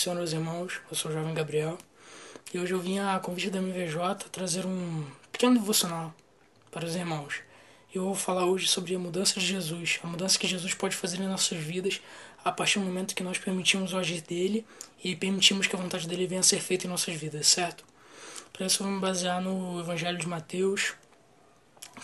Senhor, meus irmãos. Eu sou o Jovem Gabriel. E hoje eu vim a convite da MVJ trazer um pequeno devocional para os irmãos. Eu vou falar hoje sobre a mudança de Jesus, a mudança que Jesus pode fazer em nossas vidas a partir do momento que nós permitimos o agir dele e permitimos que a vontade dele venha a ser feita em nossas vidas, certo? Para isso eu vou me basear no Evangelho de Mateus,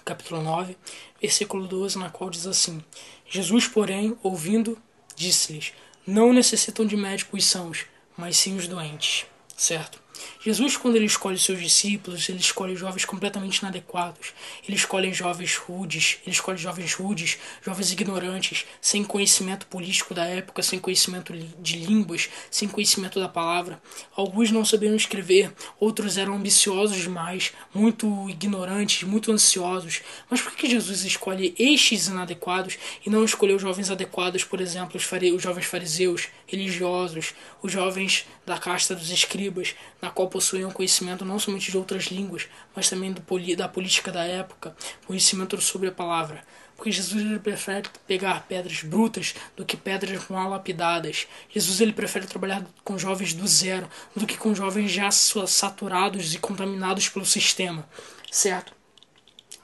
capítulo 9, versículo 12, na qual diz assim: Jesus, porém, ouvindo, disse-lhes: Não necessitam de médicos sãos, mas sim os doentes, certo? Jesus, quando ele escolhe seus discípulos, ele escolhe jovens completamente inadequados. Ele escolhe jovens rudes, ele escolhe jovens rudes, jovens ignorantes, sem conhecimento político da época, sem conhecimento de línguas, sem conhecimento da palavra. Alguns não sabiam escrever, outros eram ambiciosos demais, muito ignorantes, muito ansiosos. Mas por que Jesus escolhe estes inadequados e não escolheu jovens adequados, por exemplo, os, os jovens fariseus, religiosos, os jovens da casta dos escribas, na qual possuíam conhecimento não somente de outras línguas, mas também do, da política da época, conhecimento sobre a palavra. Porque Jesus ele prefere pegar pedras brutas do que pedras mal lapidadas. Jesus ele prefere trabalhar com jovens do zero do que com jovens já saturados e contaminados pelo sistema, certo?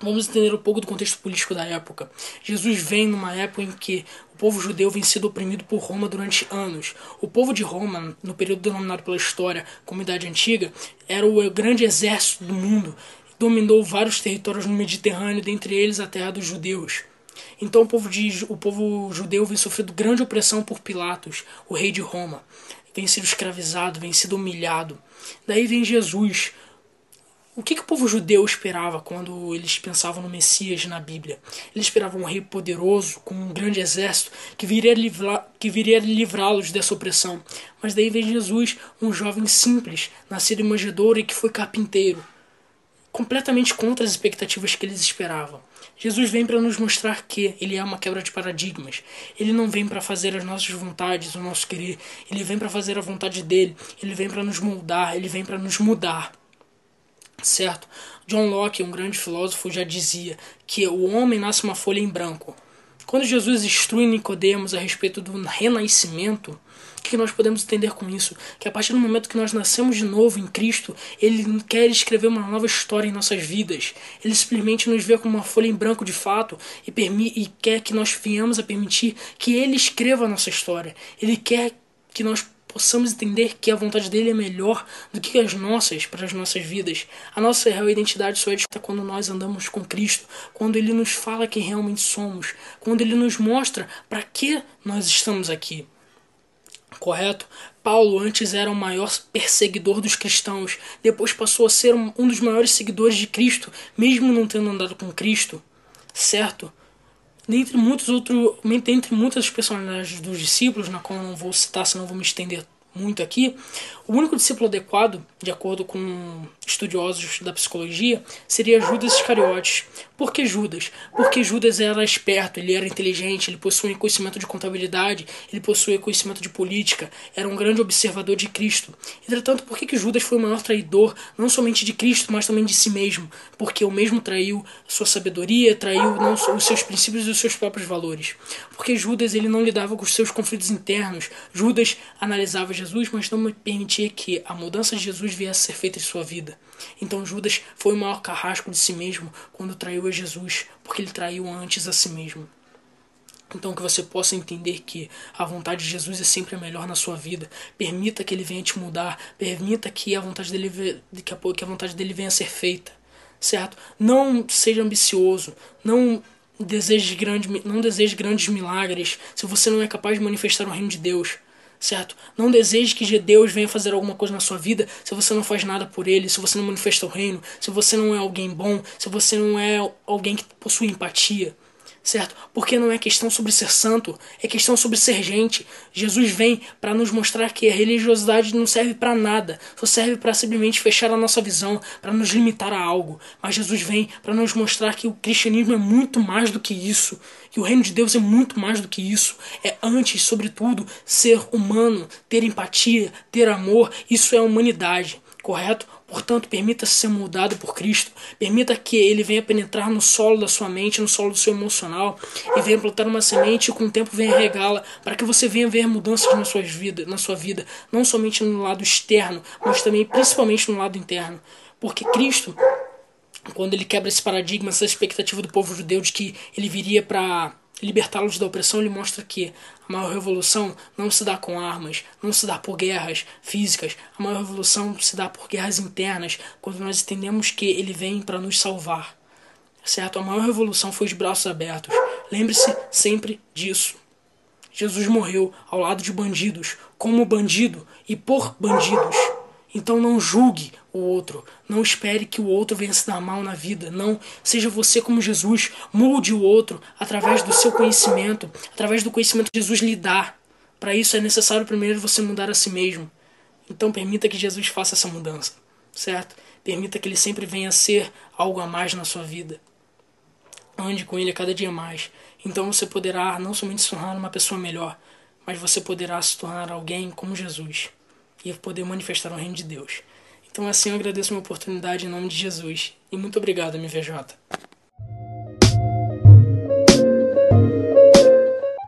Vamos entender um pouco do contexto político da época. Jesus vem numa época em que o povo judeu vem sido oprimido por Roma durante anos. O povo de Roma, no período denominado pela história como Idade Antiga, era o grande exército do mundo. Dominou vários territórios no Mediterrâneo, dentre eles a terra dos judeus. Então o povo, de, o povo judeu vem sofrendo grande opressão por Pilatos, o rei de Roma. Vem sido escravizado, vem sido humilhado. Daí vem Jesus, o que, que, o povo judeu esperava quando eles pensavam no Messias na Bíblia? Eles esperavam um rei poderoso, com um grande exército, que viria, que viria livrá-los dessa opressão. Mas daí vem Jesus, um jovem simples, nascido em manjedoura e que foi carpinteiro. Completamente contra as expectativas que eles esperavam. Jesus vem para nos mostrar que ele é uma quebra de paradigmas. Ele não vem para fazer as nossas vontades, o nosso querer. Ele vem para fazer a vontade dele. Ele vem para nos moldar. Ele vem para nos mudar certo? John Locke, um grande filósofo, já dizia que o homem nasce uma folha em branco. Quando Jesus instrui Nicodemos a respeito do renascimento, o que nós podemos entender com isso? Que a partir do momento que nós nascemos de novo em Cristo, Ele quer escrever uma nova história em nossas vidas. Ele simplesmente nos vê como uma folha em branco de fato e, e quer que nós venhamos a permitir que Ele escreva a nossa história. Ele quer que nós possamos entender que a vontade dele é melhor do que as nossas para as nossas vidas. A nossa real identidade só é de quando nós andamos com Cristo, quando ele nos fala quem realmente somos, quando ele nos mostra para que nós estamos aqui. Correto? Paulo antes era o maior perseguidor dos cristãos, depois passou a ser um dos maiores seguidores de Cristo, mesmo não tendo andado com Cristo. Certo? Dentre muitos outros, dentre muitas personagens dos discípulos, na qual eu não vou citar, senão vou me estender muito aqui, o único discípulo adequado, de acordo com estudiosos da psicologia, seria Judas Iscariotes. Por que Judas? Porque Judas era esperto, ele era inteligente, ele possuía conhecimento de contabilidade, ele possuía conhecimento de política, era um grande observador de Cristo. Entretanto, por que, que Judas foi o maior traidor, não somente de Cristo, mas também de si mesmo? Porque o mesmo traiu sua sabedoria, traiu não os seus princípios e os seus próprios valores. Porque Judas ele não lidava com os seus conflitos internos. Judas analisava Jesus, mas não permitia que a mudança de Jesus viesse a ser feita em sua vida. Então Judas foi o maior carrasco de si mesmo quando traiu a Jesus, porque ele traiu antes a si mesmo. Então que você possa entender que a vontade de Jesus é sempre a melhor na sua vida. Permita que ele venha te mudar, permita que a vontade dele que a, que a vontade dele venha a ser feita. Certo? Não seja ambicioso, não deseje grande, não deseje grandes milagres se você não é capaz de manifestar o reino de Deus certo? Não deseje que Deus venha fazer alguma coisa na sua vida se você não faz nada por ele, se você não manifesta o reino, se você não é alguém bom, se você não é alguém que possui empatia certo? Porque não é questão sobre ser santo, é questão sobre ser gente. Jesus vem para nos mostrar que a religiosidade não serve para nada, só serve para simplesmente fechar a nossa visão, para nos limitar a algo. Mas Jesus vem para nos mostrar que o cristianismo é muito mais do que isso, que o reino de Deus é muito mais do que isso. É antes, sobretudo, ser humano, ter empatia, ter amor, isso é humanidade, correto? Portanto, permita-se ser mudado por Cristo. Permita que Ele venha penetrar no solo da sua mente, no solo do seu emocional, e venha plantar uma semente e com o tempo venha regá-la, para que você venha ver mudanças na sua vida, na sua vida, não somente no lado externo, mas também principalmente no lado interno. Porque Cristo, quando ele quebra esse paradigma, essa expectativa do povo judeu de que ele viria para libertá-los da opressão, ele mostra que a maior revolução não se dá com armas, não se dá por guerras físicas. A maior revolução se dá por guerras internas, quando nós entendemos que ele vem para nos salvar. Certo? A maior revolução foi os braços abertos. Lembre-se sempre disso. Jesus morreu ao lado de bandidos, como bandido e por bandidos. Então não julgue o outro. Não espere que o outro venha se dar mal na vida. Não. Seja você como Jesus. Mude o outro através do seu conhecimento, através do conhecimento que Jesus lhe dá. Para isso é necessário primeiro você mudar a si mesmo. Então permita que Jesus faça essa mudança, certo? Permita que ele sempre venha a ser algo a mais na sua vida. Ande com ele a cada dia mais. Então você poderá não somente se tornar uma pessoa melhor, mas você poderá se tornar alguém como Jesus e poder manifestar o reino de Deus. Então assim eu agradeço a minha oportunidade em nome de Jesus. E muito obrigado, MVJ.